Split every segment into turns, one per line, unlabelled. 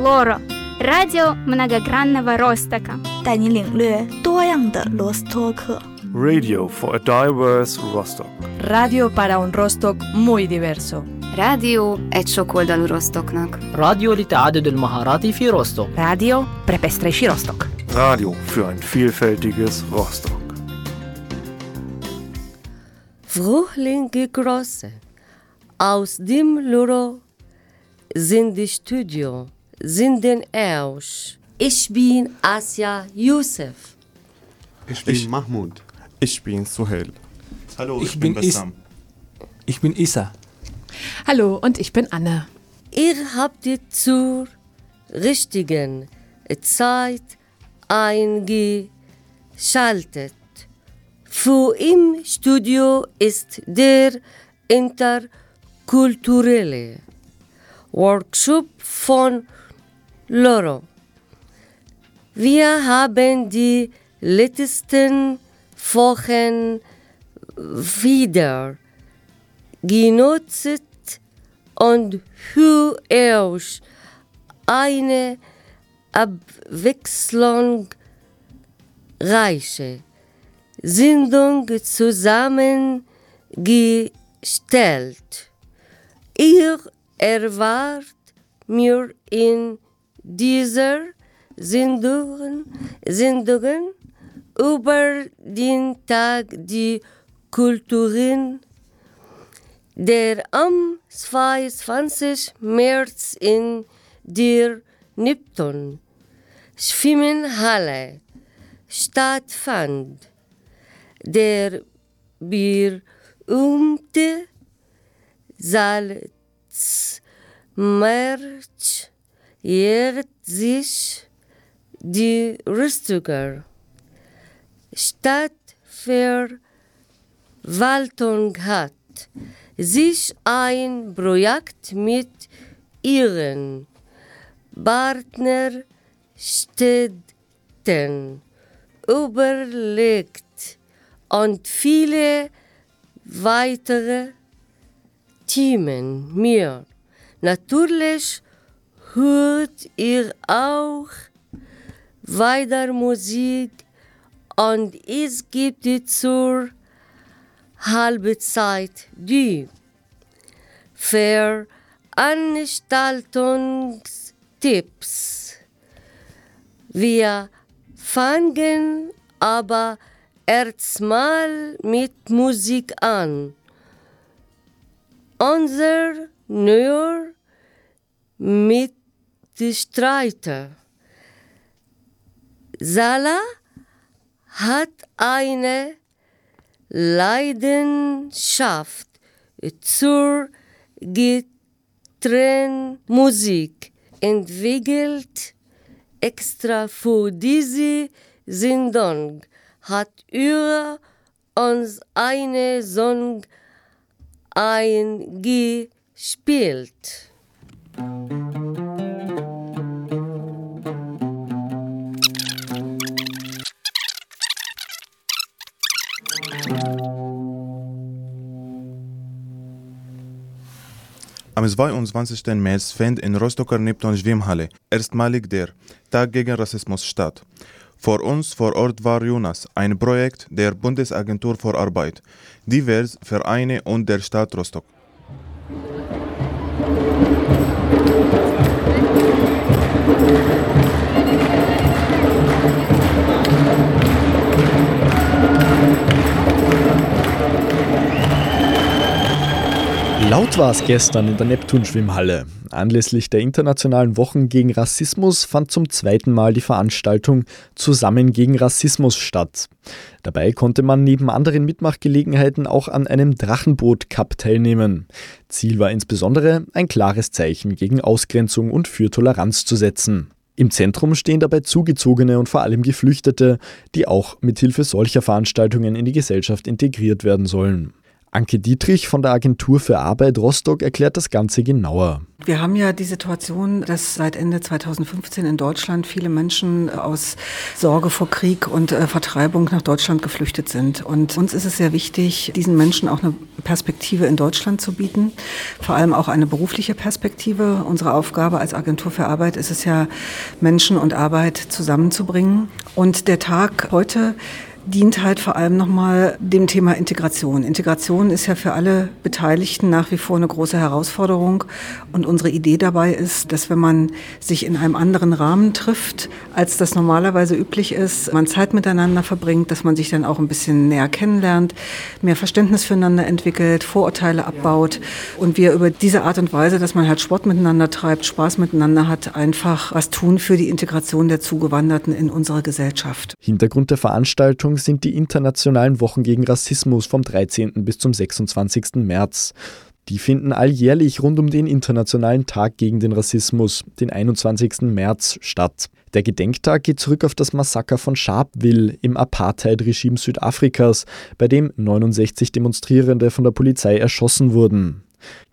Лоро, радио многогранного Ростока.
带你领略多样的罗斯托克。
Radio for a diverse Rostock.
Radio para un Rostock muy diverso.
Rádió egy sokoldalú Rostoknak.
راديو لتعدد المهارات في روستوك
Radio pre pestřejší Rostok.
Radio für ein vielfältiges Rostock.
Fruchtlinge Große aus dem Loro sind die Studio, sind den Ersch. Ich bin Asya Youssef.
Ich bin Mahmoud.
Ich bin Suhail.
Hallo,
Ich bin Is-
Bassam.
Ich bin Isa.
Hallo und ich bin Anne.
Ihr habt die zur richtigen Zeit eingeschaltet. Für im Studio ist der interkulturelle Workshop von Loro. Wir haben die letzten Wochen wieder genutzt und für euch eine abwechslungsreiche Sendung zusammengestellt. Ihr erwartet mir in dieser Sendung, Sendungen über den Tag die Kulturen der am 22. März in der Neptun Schwimmenhalle stattfand. Der berühmte Salzmarsch jährt sich die Rüstiger Stadtverwaltung hat. Sich ein Projekt mit ihren Partnerstädten überlegt und viele weitere Themen. Mehr. Natürlich hört ihr auch weiter Musik und es gibt zur Halbzeit die Veranstaltungstipps. Wir fangen aber erstmal mit Musik an. Unser neuer Mitstreiter Sala hat eine Leidenschaft zur Gitarrenmusik entwickelt. Extra für diese Sendung hat er uns eine Song eingespielt.
Am 22. März fand in Rostocker Neptun Schwimmhalle erstmalig der Tag gegen Rassismus statt. Vor uns vor Ort war Jonas, ein Projekt der Bundesagentur für Arbeit, divers Vereine und der Stadt Rostock.
Laut war es gestern in der Neptun-Schwimmhalle. Anlässlich der Internationalen Wochen gegen Rassismus fand zum zweiten Mal die Veranstaltung Zusammen gegen Rassismus statt. Dabei konnte man neben anderen Mitmachgelegenheiten auch an einem Drachenboot-Cup teilnehmen. Ziel war insbesondere, ein klares Zeichen gegen Ausgrenzung und für Toleranz zu setzen. Im Zentrum stehen dabei Zugezogene und vor allem Geflüchtete, die auch mithilfe solcher Veranstaltungen in die Gesellschaft integriert werden sollen. Anke Dietrich von der Agentur für Arbeit Rostock erklärt das Ganze genauer.
Wir haben ja die Situation, dass seit Ende 2015 in Deutschland viele Menschen aus Sorge vor Krieg und äh, Vertreibung nach Deutschland geflüchtet sind. Und uns ist es sehr wichtig, diesen Menschen auch eine Perspektive in Deutschland zu bieten, vor allem auch eine berufliche Perspektive. Unsere Aufgabe als Agentur für Arbeit ist es ja, Menschen und Arbeit zusammenzubringen. Und der Tag heute dient halt vor allem nochmal dem Thema Integration. Integration ist ja für alle Beteiligten nach wie vor eine große Herausforderung. Und unsere Idee dabei ist, dass wenn man sich in einem anderen Rahmen trifft, als das normalerweise üblich ist, man Zeit miteinander verbringt, dass man sich dann auch ein bisschen näher kennenlernt, mehr Verständnis füreinander entwickelt, Vorurteile abbaut und wir über diese Art und Weise, dass man halt Sport miteinander treibt, Spaß miteinander hat, einfach was tun für die Integration der Zugewanderten in unsere Gesellschaft.
Hintergrund der Veranstaltung sind die internationalen Wochen gegen Rassismus vom 13. bis zum 26. März. Die finden alljährlich rund um den Internationalen Tag gegen den Rassismus, den 21. März, statt. Der Gedenktag geht zurück auf das Massaker von Sharpeville im Apartheid-Regime Südafrikas, bei dem 69 Demonstrierende von der Polizei erschossen wurden.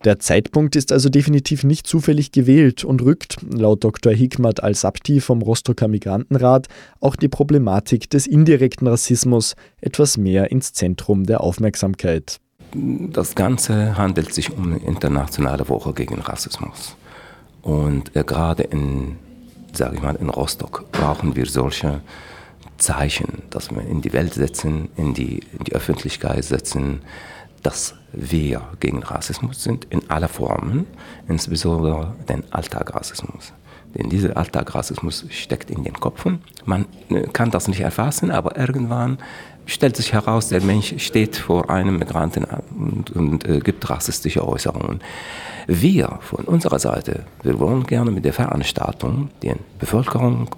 Der Zeitpunkt ist also definitiv nicht zufällig gewählt und rückt, laut Dr. Hikmat Al-Sabti vom Rostocker Migrantenrat, auch die Problematik des indirekten Rassismus etwas mehr ins Zentrum der Aufmerksamkeit.
Das Ganze handelt sich um eine internationale Woche gegen Rassismus. Und äh, gerade in, sage ich mal, in Rostock brauchen wir solche Zeichen, dass wir in die Welt setzen, in die, in die Öffentlichkeit setzen, dass wir gegen Rassismus sind in aller Formen, insbesondere den Alltagrassismus. Denn dieser Alltagrassismus steckt in den Köpfen. Man äh, kann das nicht erfassen, aber irgendwann stellt sich heraus, der Mensch steht vor einem Migranten und, und äh, gibt rassistische Äußerungen. Wir von unserer Seite, wir wollen gerne mit der Veranstaltung die Bevölkerung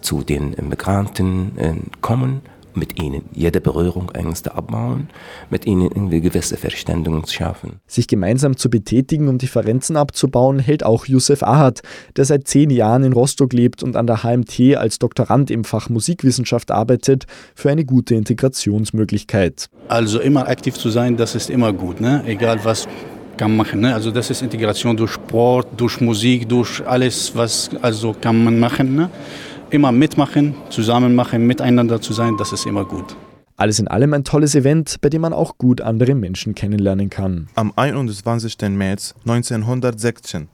zu den Migranten äh, kommen mit ihnen jede Berührung Ängste abbauen, mit ihnen irgendwie gewisse Verständigung schaffen.
Sich gemeinsam zu betätigen, um Differenzen abzubauen, hält auch Youssef Ahad, der seit zehn Jahren in Rostock lebt und an der HMT als Doktorand im Fach Musikwissenschaft arbeitet, für eine gute Integrationsmöglichkeit.
Also immer aktiv zu sein, das ist immer gut, ne? egal was kann machen. Ne? Also das ist Integration durch Sport, durch Musik, durch alles, was also kann man machen. Ne? Immer mitmachen, zusammen machen, miteinander zu sein, das ist immer gut.
Alles in allem ein tolles Event, bei dem man auch gut andere Menschen kennenlernen kann.
Am 21. März 1916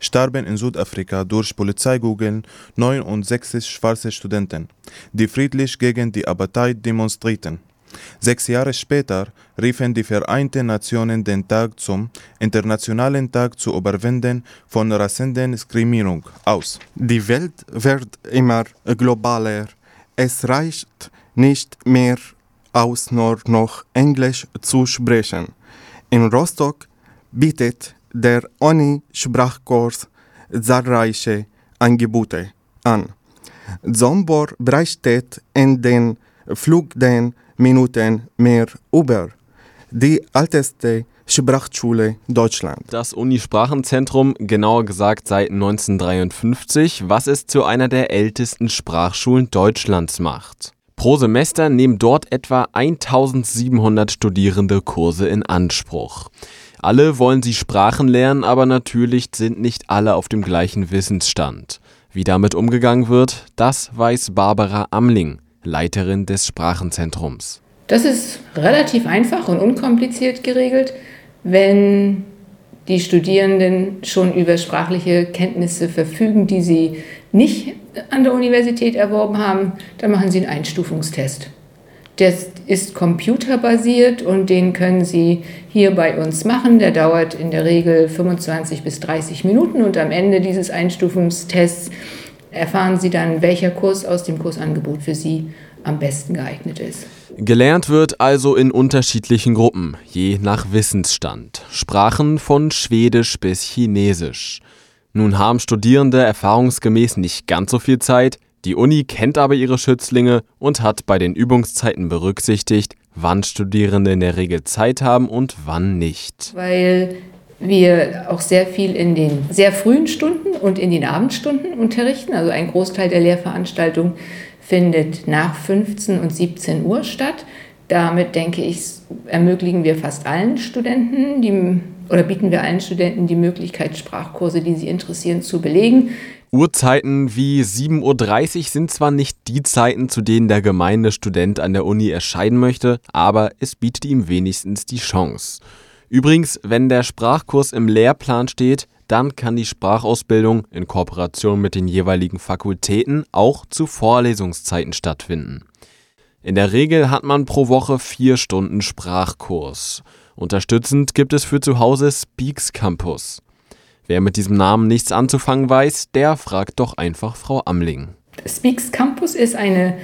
starben in Südafrika durch Polizeigoogeln 69 schwarze Studenten, die friedlich gegen die Apartheid demonstrierten. Sechs Jahre später riefen die Vereinten Nationen den Tag zum Internationalen Tag zur Überwindung von Rassendiskriminierung aus.
Die Welt wird immer globaler. Es reicht nicht mehr aus, nur noch Englisch zu sprechen. In Rostock bietet der Uni-Sprachkurs zahlreiche Angebote an. Zombor berichtet in den Flugden Minuten mehr über die älteste Sprachschule Deutschlands.
Das Uni-Sprachenzentrum, genauer gesagt seit 1953, was es zu einer der ältesten Sprachschulen Deutschlands macht. Pro Semester nehmen dort etwa 1700 Studierende Kurse in Anspruch. Alle wollen sie Sprachen lernen, aber natürlich sind nicht alle auf dem gleichen Wissensstand. Wie damit umgegangen wird, das weiß Barbara Amling, Leiterin des Sprachenzentrums.
Das ist relativ einfach und unkompliziert geregelt, wenn die Studierenden schon über sprachliche Kenntnisse verfügen, die sie nicht an der Universität erworben haben, dann machen sie einen Einstufungstest. Der ist computerbasiert und den können Sie hier bei uns machen. Der dauert in der Regel 25 bis 30 Minuten und am Ende dieses Einstufungstests erfahren Sie dann, welcher Kurs aus dem Kursangebot für Sie am besten geeignet ist.
Gelernt wird also in unterschiedlichen Gruppen, je nach Wissensstand. Sprachen von Schwedisch bis Chinesisch. Nun haben Studierende erfahrungsgemäß nicht ganz so viel Zeit, die Uni kennt aber ihre Schützlinge und hat bei den Übungszeiten berücksichtigt, wann Studierende in der Regel Zeit haben und wann nicht.
Weil wir auch sehr viel in den sehr frühen Stunden und in den Abendstunden unterrichten. Also ein Großteil der Lehrveranstaltung findet nach 15 und 17 Uhr statt. Damit denke ich, ermöglichen wir fast allen Studenten die, oder bieten wir allen Studenten die Möglichkeit, Sprachkurse, die sie interessieren, zu belegen.
Uhrzeiten wie 7.30 Uhr sind zwar nicht die Zeiten, zu denen der gemeine Student an der Uni erscheinen möchte, aber es bietet ihm wenigstens die Chance. Übrigens, wenn der Sprachkurs im Lehrplan steht, dann kann die Sprachausbildung in Kooperation mit den jeweiligen Fakultäten auch zu Vorlesungszeiten stattfinden. In der Regel hat man pro Woche vier Stunden Sprachkurs. Unterstützend gibt es für zu Hause Speaks Campus. Wer mit diesem Namen nichts anzufangen weiß, der fragt doch einfach Frau Amling.
Speaks Campus ist eine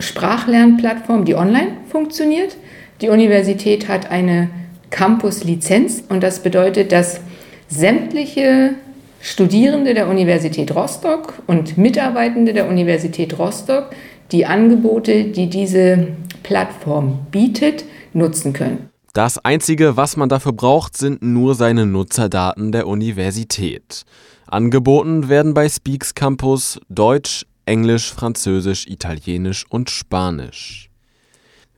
Sprachlernplattform, die online funktioniert. Die Universität hat eine Campus-Lizenz und das bedeutet, dass sämtliche Studierende der Universität Rostock und Mitarbeitende der Universität Rostock die Angebote, die diese Plattform bietet, nutzen können.
Das Einzige, was man dafür braucht, sind nur seine Nutzerdaten der Universität. Angeboten werden bei Speaks Campus Deutsch, Englisch, Französisch, Italienisch und Spanisch.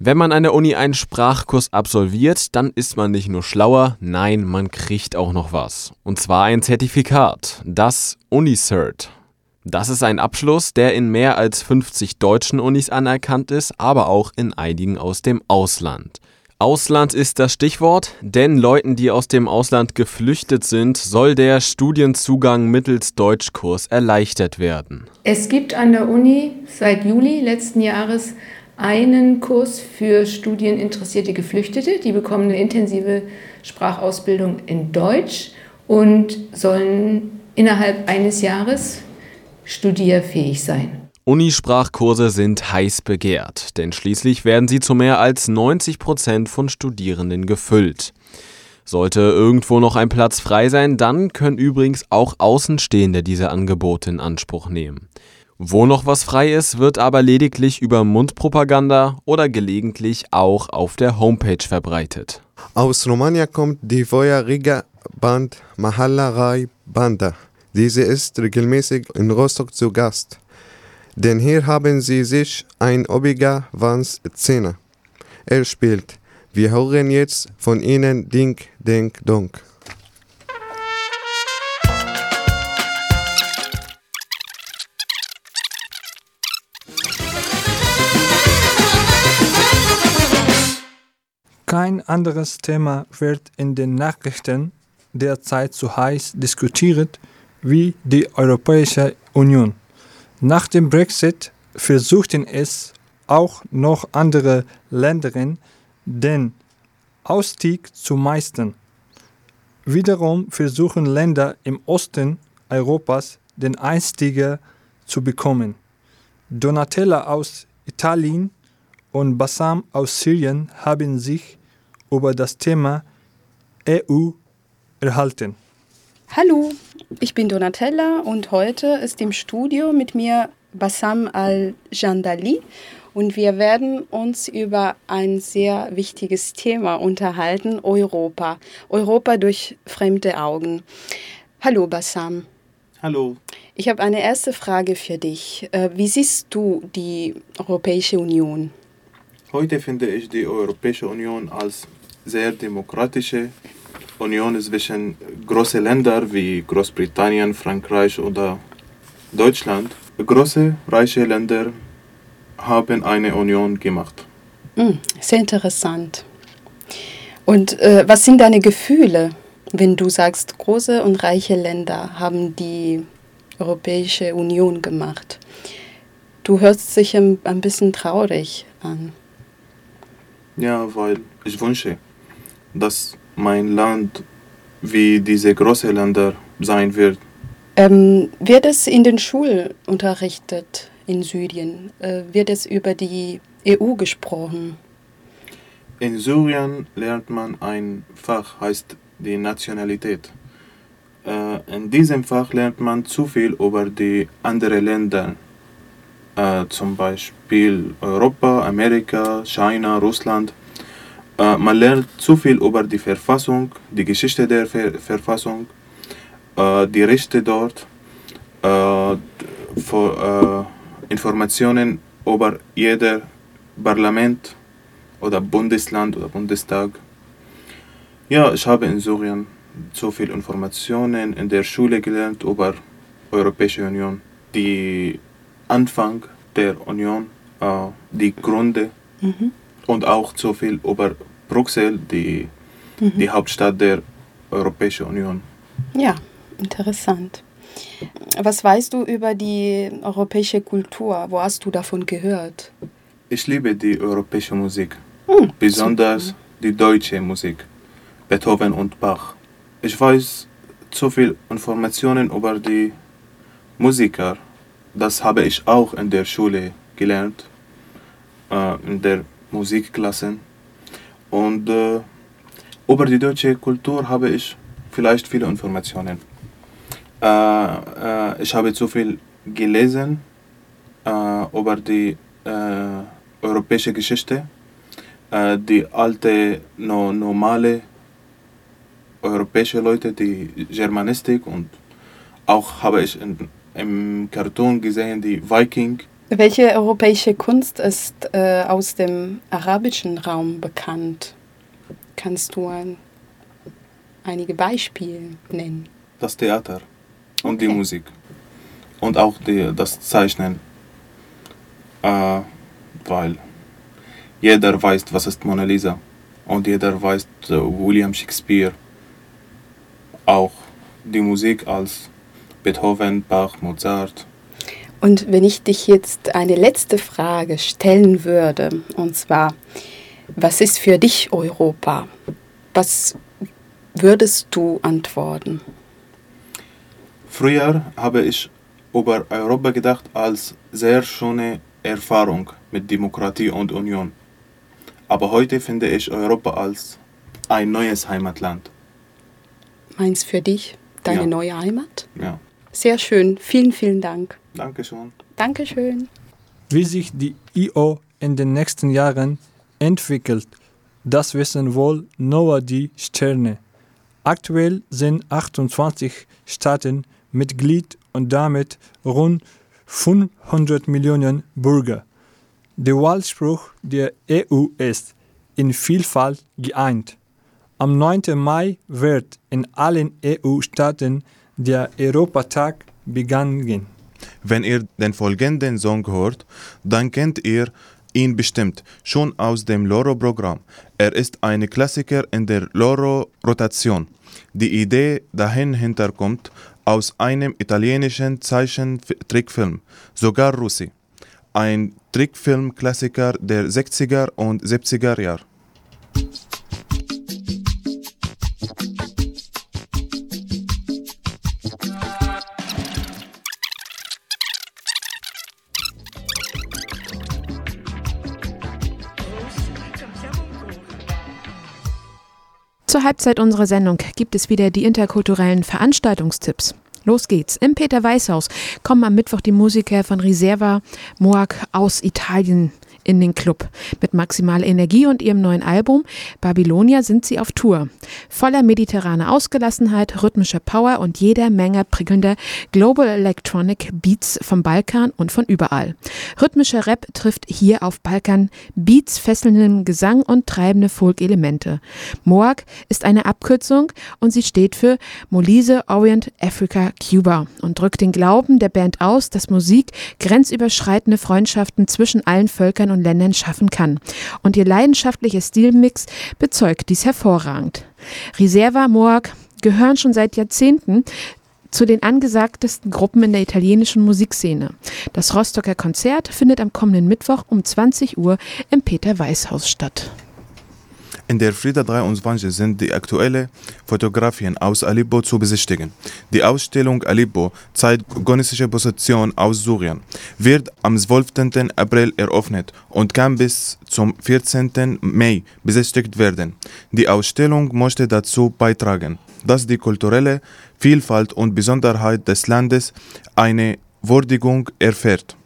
Wenn man an der Uni einen Sprachkurs absolviert, dann ist man nicht nur schlauer, nein, man kriegt auch noch was. Und zwar ein Zertifikat, das Unicert. Das ist ein Abschluss, der in mehr als 50 deutschen Unis anerkannt ist, aber auch in einigen aus dem Ausland. Ausland ist das Stichwort, denn Leuten, die aus dem Ausland geflüchtet sind, soll der Studienzugang mittels Deutschkurs erleichtert werden.
Es gibt an der Uni seit Juli letzten Jahres einen Kurs für studieninteressierte Geflüchtete. Die bekommen eine intensive Sprachausbildung in Deutsch und sollen innerhalb eines Jahres studierfähig sein.
Unisprachkurse sind heiß begehrt, denn schließlich werden sie zu mehr als 90 Prozent von Studierenden gefüllt. Sollte irgendwo noch ein Platz frei sein, dann können übrigens auch Außenstehende diese Angebote in Anspruch nehmen. Wo noch was frei ist, wird aber lediglich über Mundpropaganda oder gelegentlich auch auf der Homepage verbreitet.
Aus Romania kommt die Voja Riga Band Mahalla Rai Banda. Diese ist regelmäßig in Rostock zu Gast. Denn hier haben sie sich ein Obiga Vans Szene. Er spielt. Wir hören jetzt von ihnen Ding, Ding, Donk.
Kein anderes Thema wird in den Nachrichten derzeit so heiß diskutiert wie die Europäische Union. Nach dem Brexit versuchten es auch noch andere Länder, den Ausstieg zu meistern. Wiederum versuchen Länder im Osten Europas den Einstieg zu bekommen. Donatella aus Italien und Bassam aus Syrien haben sich über das Thema EU erhalten.
Hallo, ich bin Donatella und heute ist im Studio mit mir Bassam al-Jandali und wir werden uns über ein sehr wichtiges Thema unterhalten, Europa. Europa durch fremde Augen. Hallo Bassam.
Hallo.
Ich habe eine erste Frage für dich. Äh, wie siehst du die Europäische Union?
Heute finde ich die Europäische Union als sehr demokratische Union zwischen großen Ländern wie Großbritannien, Frankreich oder Deutschland. Große, reiche Länder haben eine Union gemacht.
Mm, sehr interessant. Und äh, was sind deine Gefühle, wenn du sagst, große und reiche Länder haben die Europäische Union gemacht? Du hörst dich ein, ein bisschen traurig an.
Ja, weil ich wünsche, dass mein Land wie diese großen Länder sein wird.
Ähm, wird es in den Schulen unterrichtet in Syrien? Äh, wird es über die EU gesprochen?
In Syrien lernt man ein Fach, heißt die Nationalität. Äh, in diesem Fach lernt man zu viel über die anderen Länder, äh, zum Beispiel Europa, Amerika, China, Russland. Äh, man lernt zu viel über die Verfassung, die Geschichte der Ver Verfassung, äh, die Rechte dort, äh, für, Informationen über jeder Parlament, oder Bundesland oder Bundestag. Ja, ich habe in Syrien so viele Informationen in der Schule gelernt über Europäische Union, die Anfang der Union, äh, die Gründe
Mhm.
Und auch so viel über Brüssel, die,
Mhm.
die Hauptstadt der Europäischen Union.
Ja, interessant. Was weißt du über die europäische Kultur? Wo hast du davon gehört?
Ich liebe die europäische Musik,
Hm,
besonders die deutsche Musik, Beethoven und Bach. Ich weiß zu viel Informationen über die Musiker. Das habe ich auch in der Schule gelernt, äh, in der Musikklasse. Und äh, über die deutsche Kultur habe ich vielleicht viele Informationen. Äh, äh, ich habe zu viel gelesen äh, über die äh, europäische Geschichte, äh, die alte, no, normale europäische Leute, die Germanistik und auch habe ich in, im Cartoon gesehen, die Viking.
Welche europäische Kunst ist äh, aus dem arabischen Raum bekannt? Kannst du ein, einige Beispiele nennen?
das Theater und die Musik und auch die, das Zeichnen, äh, weil jeder weiß, was ist Mona Lisa und jeder weiß äh, William Shakespeare, auch die Musik als Beethoven, Bach, Mozart.
Und wenn ich dich jetzt eine letzte Frage stellen würde, und zwar, was ist für dich Europa? Was würdest du antworten?
Früher habe ich über Europa gedacht als sehr schöne Erfahrung mit Demokratie und Union. Aber heute finde ich Europa als ein neues Heimatland.
Meins für dich, deine
Ja.
neue Heimat?
Ja,
Sehr schön. Vielen, vielen Dank.
Danke schön.
Dankeschön.
Wie sich die IO in den nächsten Jahren entwickelt, das wissen wohl nur die Sterne. Aktuell sind 28 Staaten Mitglied und damit rund 500 Millionen Bürger. Der Wahlspruch der EU ist in Vielfalt geeint. Am 9. Mai wird in allen EU-Staaten der Europatag begangen.
Wenn ihr den folgenden Song hört, dann kennt ihr ihn bestimmt schon aus dem Loro-Programm. Er ist ein Klassiker in der Loro-Rotation. Die Idee dahin hinterkommt aus einem italienischen Zeichentrickfilm, sogar Russi. Ein Trickfilm-Klassiker der 60er und 70er Jahre.
Zur Halbzeit unserer Sendung gibt es wieder die interkulturellen Veranstaltungstipps. Los geht's. Im Peter Weißhaus kommen am Mittwoch die Musiker von Riserva Moag aus Italien in den Club. Mit maximaler Energie und ihrem neuen Album Babylonia sind sie auf Tour. Voller mediterraner Ausgelassenheit, rhythmischer Power und jeder Menge prickelnder Global Electronic Beats vom Balkan und von überall. Rhythmischer Rap trifft hier auf Balkan Beats, fesselnden Gesang und treibende Folk-Elemente. Moag ist eine Abkürzung und sie steht für Molise Orient Africa Cuba und drückt den Glauben der Band aus, dass Musik grenzüberschreitende Freundschaften zwischen allen Völkern und Ländern schaffen kann. Und ihr leidenschaftlicher Stilmix bezeugt dies hervorragend. Reserva Moag gehören schon seit Jahrzehnten zu den angesagtesten Gruppen in der italienischen Musikszene. Das Rostocker Konzert findet am kommenden Mittwoch um 20 Uhr im Peter Weißhaus statt.
In der Frieda 23 sind die aktuellen Fotografien aus Aleppo zu besichtigen. Die Ausstellung Aleppo zeigt gonistische Position aus Syrien, wird am 12. April eröffnet und kann bis zum 14. Mai besichtigt werden. Die Ausstellung möchte dazu beitragen, dass die kulturelle Vielfalt und Besonderheit des Landes eine Würdigung erfährt.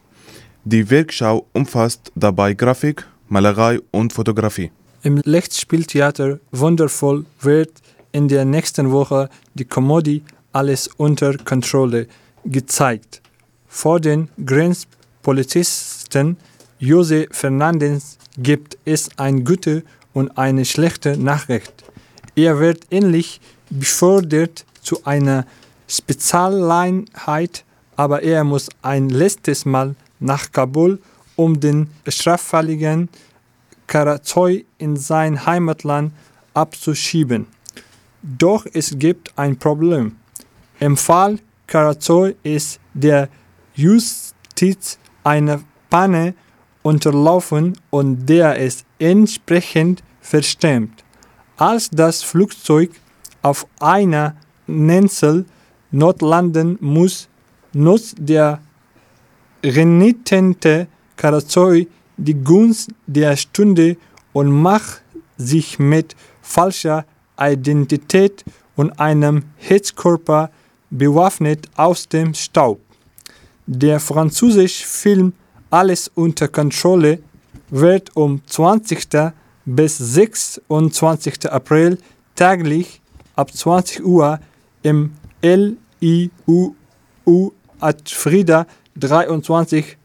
Die Werkschau umfasst dabei Grafik, Malerei und Fotografie.
Im Lichtspieltheater Wundervoll wird in der nächsten Woche die Komödie Alles unter Kontrolle gezeigt. Vor den Grenzpolizisten Jose Fernandez gibt es eine gute und eine schlechte Nachricht. Er wird ähnlich befördert zu einer Spezialeinheit, aber er muss ein letztes Mal nach Kabul, um den straffälligen Karazoi in sein Heimatland abzuschieben. Doch es gibt ein Problem. Im Fall Karazoi ist der Justiz eine Panne unterlaufen und der ist entsprechend verstimmt. Als das Flugzeug auf einer Nensel notlanden muss, nutzt der renitente Karazoi die Gunst der Stunde und macht sich mit falscher Identität und einem Hetzkörper bewaffnet aus dem Staub. Der französische Film Alles unter Kontrolle wird um 20. bis 26. April täglich ab 20 Uhr im LIUU Adfrieda 23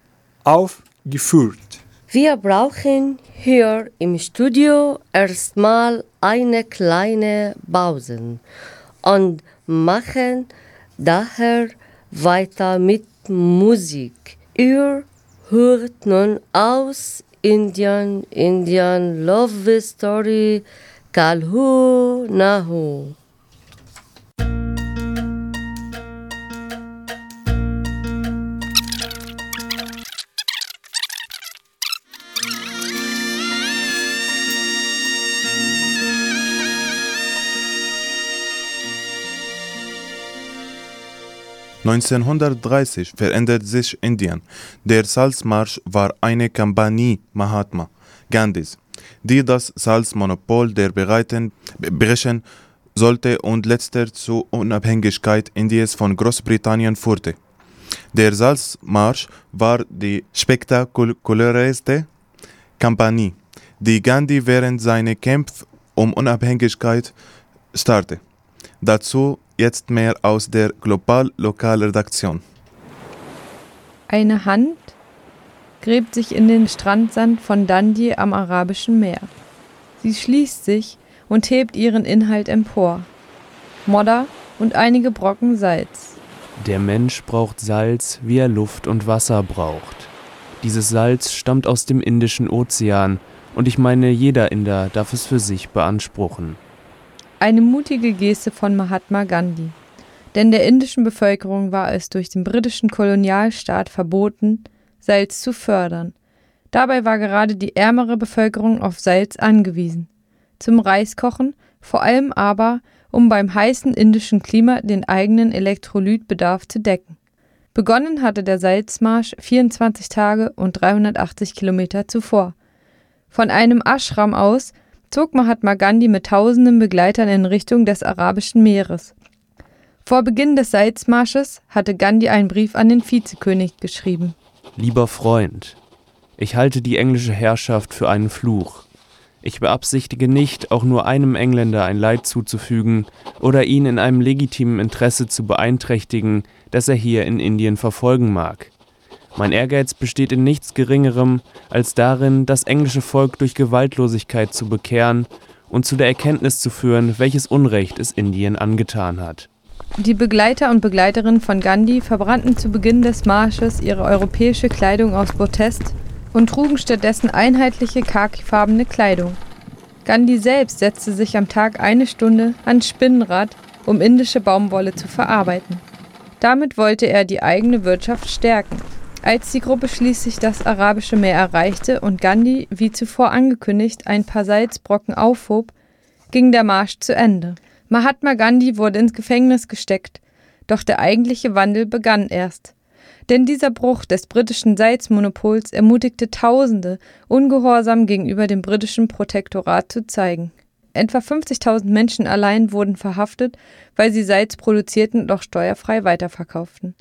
aufgeführt.
Wir brauchen hier im Studio erstmal eine kleine Pause und machen daher weiter mit Musik. Ihr hört nun aus Indian, Indian Love Story, Kalhu Nahu.
1930 verändert sich Indien. Der Salzmarsch war eine Kampagne Mahatma Gandhis, die das Salzmonopol der Bereiten brechen sollte und letzter zur Unabhängigkeit Indiens von Großbritannien führte. Der Salzmarsch war die spektakulärste Kampagne, die Gandhi während seiner Kämpfe um Unabhängigkeit startete. Dazu jetzt mehr aus der Global-Lokalredaktion.
Eine Hand gräbt sich in den Strandsand von Dundee am Arabischen Meer. Sie schließt sich und hebt ihren Inhalt empor. Modder und einige Brocken Salz.
Der Mensch braucht Salz, wie er Luft und Wasser braucht. Dieses Salz stammt aus dem Indischen Ozean, und ich meine, jeder Inder darf es für sich beanspruchen.
Eine mutige Geste von Mahatma Gandhi. Denn der indischen Bevölkerung war es durch den britischen Kolonialstaat verboten, Salz zu fördern. Dabei war gerade die ärmere Bevölkerung auf Salz angewiesen. Zum Reiskochen, vor allem aber, um beim heißen indischen Klima den eigenen Elektrolytbedarf zu decken. Begonnen hatte der Salzmarsch 24 Tage und 380 Kilometer zuvor. Von einem Ashram aus zog Mahatma Gandhi mit tausenden Begleitern in Richtung des Arabischen Meeres. Vor Beginn des Salzmarsches hatte Gandhi einen Brief an den Vizekönig geschrieben.
Lieber Freund, ich halte die englische Herrschaft für einen Fluch. Ich beabsichtige nicht, auch nur einem Engländer ein Leid zuzufügen oder ihn in einem legitimen Interesse zu beeinträchtigen, das er hier in Indien verfolgen mag. Mein Ehrgeiz besteht in nichts Geringerem als darin, das englische Volk durch Gewaltlosigkeit zu bekehren und zu der Erkenntnis zu führen, welches Unrecht es Indien angetan hat.
Die Begleiter und Begleiterinnen von Gandhi verbrannten zu Beginn des Marsches ihre europäische Kleidung aus Protest und trugen stattdessen einheitliche khakifarbene Kleidung. Gandhi selbst setzte sich am Tag eine Stunde ans Spinnenrad, um indische Baumwolle zu verarbeiten. Damit wollte er die eigene Wirtschaft stärken als die Gruppe schließlich das Arabische Meer erreichte und Gandhi, wie zuvor angekündigt, ein paar Salzbrocken aufhob, ging der Marsch zu Ende. Mahatma Gandhi wurde ins Gefängnis gesteckt, doch der eigentliche Wandel begann erst. Denn dieser Bruch des britischen Salzmonopols ermutigte Tausende, ungehorsam gegenüber dem britischen Protektorat zu zeigen. Etwa 50.000 Menschen allein wurden verhaftet, weil sie Salz produzierten, doch steuerfrei weiterverkauften.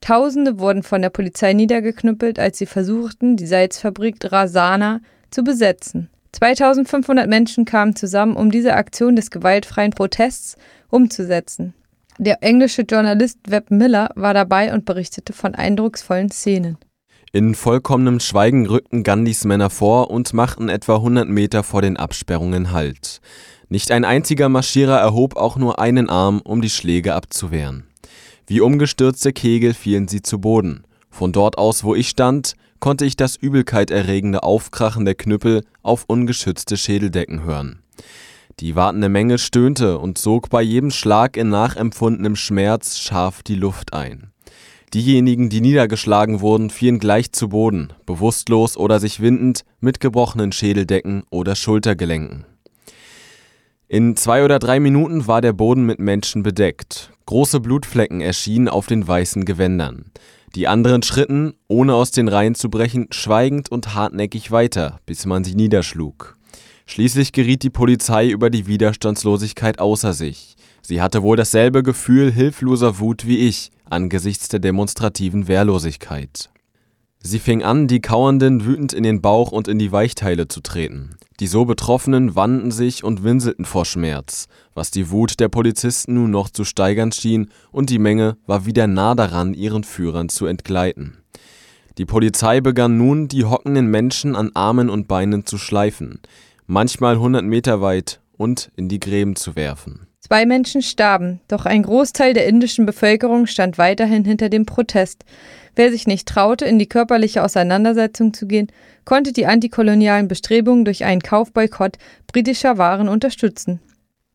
Tausende wurden von der Polizei niedergeknüppelt, als sie versuchten, die Salzfabrik Rasana zu besetzen. 2500 Menschen kamen zusammen, um diese Aktion des gewaltfreien Protests umzusetzen. Der englische Journalist Webb Miller war dabei und berichtete von eindrucksvollen Szenen.
In vollkommenem Schweigen rückten Gandhis Männer vor und machten etwa 100 Meter vor den Absperrungen Halt. Nicht ein einziger Marschierer erhob auch nur einen Arm, um die Schläge abzuwehren. Wie umgestürzte Kegel fielen sie zu Boden. Von dort aus, wo ich stand, konnte ich das übelkeiterregende Aufkrachen der Knüppel auf ungeschützte Schädeldecken hören. Die wartende Menge stöhnte und sog bei jedem Schlag in nachempfundenem Schmerz scharf die Luft ein. Diejenigen, die niedergeschlagen wurden, fielen gleich zu Boden, bewusstlos oder sich windend, mit gebrochenen Schädeldecken oder Schultergelenken. In zwei oder drei Minuten war der Boden mit Menschen bedeckt. Große Blutflecken erschienen auf den weißen Gewändern. Die anderen schritten, ohne aus den Reihen zu brechen, schweigend und hartnäckig weiter, bis man sie niederschlug. Schließlich geriet die Polizei über die Widerstandslosigkeit außer sich. Sie hatte wohl dasselbe Gefühl hilfloser Wut wie ich angesichts der demonstrativen Wehrlosigkeit. Sie fing an, die Kauernden wütend in den Bauch und in die Weichteile zu treten. Die so Betroffenen wandten sich und winselten vor Schmerz, was die Wut der Polizisten nun noch zu steigern schien, und die Menge war wieder nah daran, ihren Führern zu entgleiten. Die Polizei begann nun, die hockenden Menschen an Armen und Beinen zu schleifen, manchmal hundert Meter weit, und in die Gräben zu werfen.
Zwei Menschen starben, doch ein Großteil der indischen Bevölkerung stand weiterhin hinter dem Protest. Wer sich nicht traute, in die körperliche Auseinandersetzung zu gehen, konnte die antikolonialen Bestrebungen durch einen Kaufboykott britischer Waren unterstützen.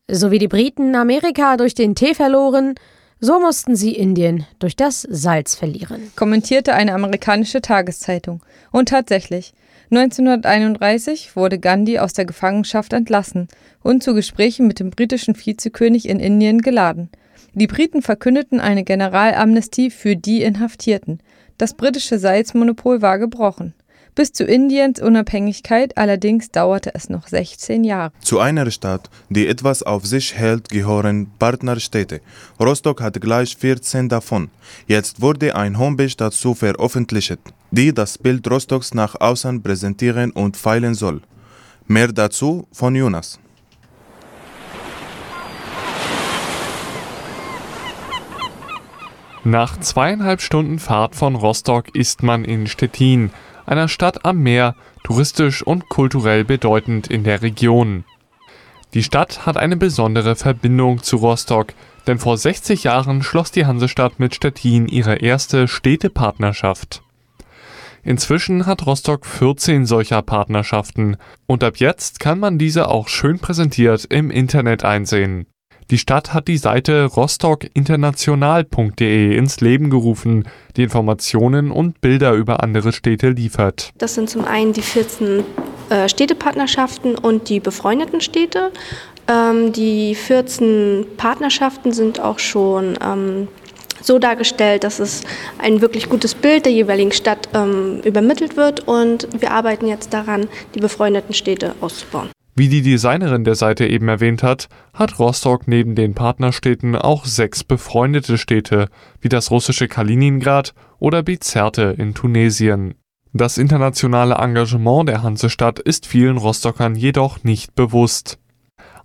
So wie die Briten Amerika durch den Tee verloren, so mussten sie Indien durch das Salz verlieren,
kommentierte eine amerikanische Tageszeitung. Und tatsächlich, 1931 wurde Gandhi aus der Gefangenschaft entlassen und zu Gesprächen mit dem britischen Vizekönig in Indien geladen. Die Briten verkündeten eine Generalamnestie für die Inhaftierten. Das britische Salzmonopol war gebrochen. Bis zu Indiens Unabhängigkeit allerdings dauerte es noch 16 Jahre.
Zu einer Stadt, die etwas auf sich hält, gehören Partnerstädte. Rostock hat gleich 14 davon. Jetzt wurde ein Homepage dazu veröffentlicht, die das Bild Rostocks nach außen präsentieren und feilen soll. Mehr dazu von Jonas.
Nach zweieinhalb Stunden Fahrt von Rostock ist man in Stettin, einer Stadt am Meer, touristisch und kulturell bedeutend in der Region. Die Stadt hat eine besondere Verbindung zu Rostock, denn vor 60 Jahren schloss die Hansestadt mit Stettin ihre erste Städtepartnerschaft. Inzwischen hat Rostock 14 solcher Partnerschaften und ab jetzt kann man diese auch schön präsentiert im Internet einsehen. Die Stadt hat die Seite rostockinternational.de ins Leben gerufen, die Informationen und Bilder über andere Städte liefert.
Das sind zum einen die 14 äh, Städtepartnerschaften und die befreundeten Städte. Ähm, die 14 Partnerschaften sind auch schon ähm, so dargestellt, dass es ein wirklich gutes Bild der jeweiligen Stadt ähm, übermittelt wird und wir arbeiten jetzt daran, die befreundeten Städte auszubauen.
Wie die Designerin der Seite eben erwähnt hat, hat Rostock neben den Partnerstädten auch sechs befreundete Städte, wie das russische Kaliningrad oder Bizerte in Tunesien. Das internationale Engagement der Hansestadt ist vielen Rostockern jedoch nicht bewusst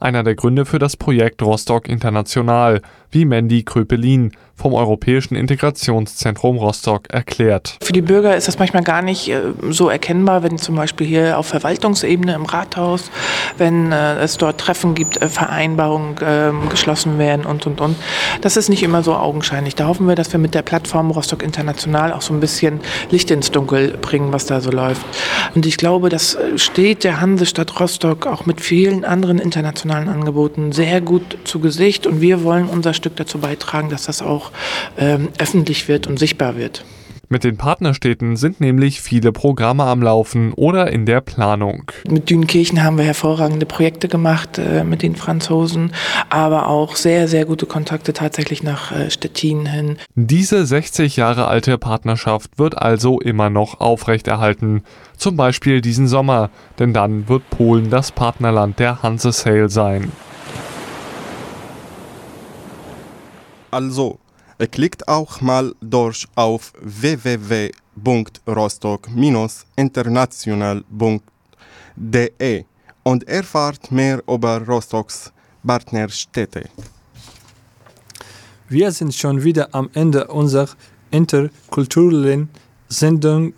einer der Gründe für das Projekt Rostock International, wie Mandy Kröpelin vom Europäischen Integrationszentrum Rostock erklärt.
Für die Bürger ist das manchmal gar nicht äh, so erkennbar, wenn zum Beispiel hier auf Verwaltungsebene im Rathaus, wenn äh, es dort Treffen gibt, äh, Vereinbarungen ähm, geschlossen werden und, und, und. Das ist nicht immer so augenscheinlich. Da hoffen wir, dass wir mit der Plattform Rostock International auch so ein bisschen Licht ins Dunkel bringen, was da so läuft. Und ich glaube, das steht der Hansestadt Rostock auch mit vielen anderen internationalen Angeboten sehr gut zu Gesicht und wir wollen unser Stück dazu beitragen, dass das auch ähm, öffentlich wird und sichtbar wird.
Mit den Partnerstädten sind nämlich viele Programme am Laufen oder in der Planung.
Mit Dünkirchen haben wir hervorragende Projekte gemacht äh, mit den Franzosen, aber auch sehr, sehr gute Kontakte tatsächlich nach äh, Stettin hin.
Diese 60 Jahre alte Partnerschaft wird also immer noch aufrechterhalten. Zum Beispiel diesen Sommer, denn dann wird Polen das Partnerland der Hanse Sale sein.
Also, Klickt auch mal durch auf www.rostock-international.de und erfahrt mehr über Rostocks Partnerstädte.
Wir sind schon wieder am Ende unserer interkulturellen Sendung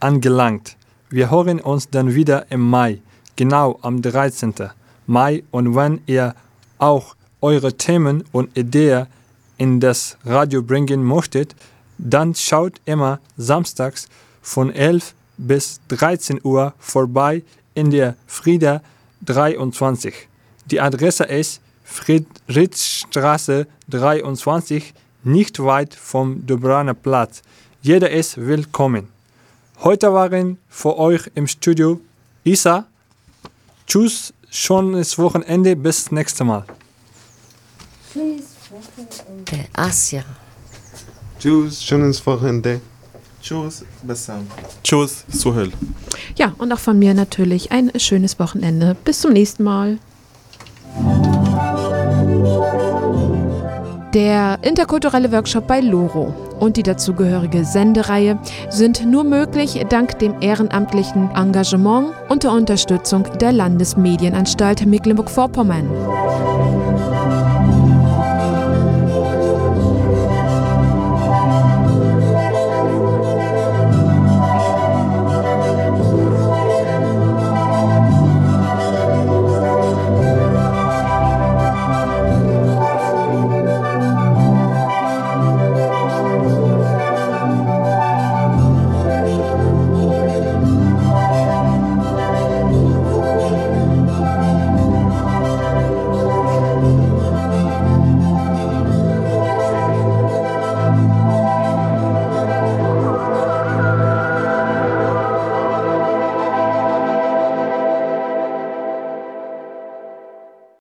angelangt. Wir hören uns dann wieder im Mai, genau am 13. Mai. Und wenn ihr auch eure Themen und Ideen in das Radio bringen möchtet, dann schaut immer samstags von 11 bis 13 Uhr vorbei in der Frieda 23. Die Adresse ist Friedrichstraße 23, nicht weit vom Dobraner Platz. Jeder ist willkommen. Heute waren für euch im Studio Isa. Tschüss, schönes Wochenende, bis nächstes Mal.
Der Asia.
Tschüss, schönes Wochenende.
Tschüss, Bassam.
Tschüss, Suhel.
Ja, und auch von mir natürlich ein schönes Wochenende. Bis zum nächsten Mal. Der interkulturelle Workshop bei Loro und die dazugehörige Sendereihe sind nur möglich dank dem ehrenamtlichen Engagement und der Unterstützung der Landesmedienanstalt Mecklenburg-Vorpommern.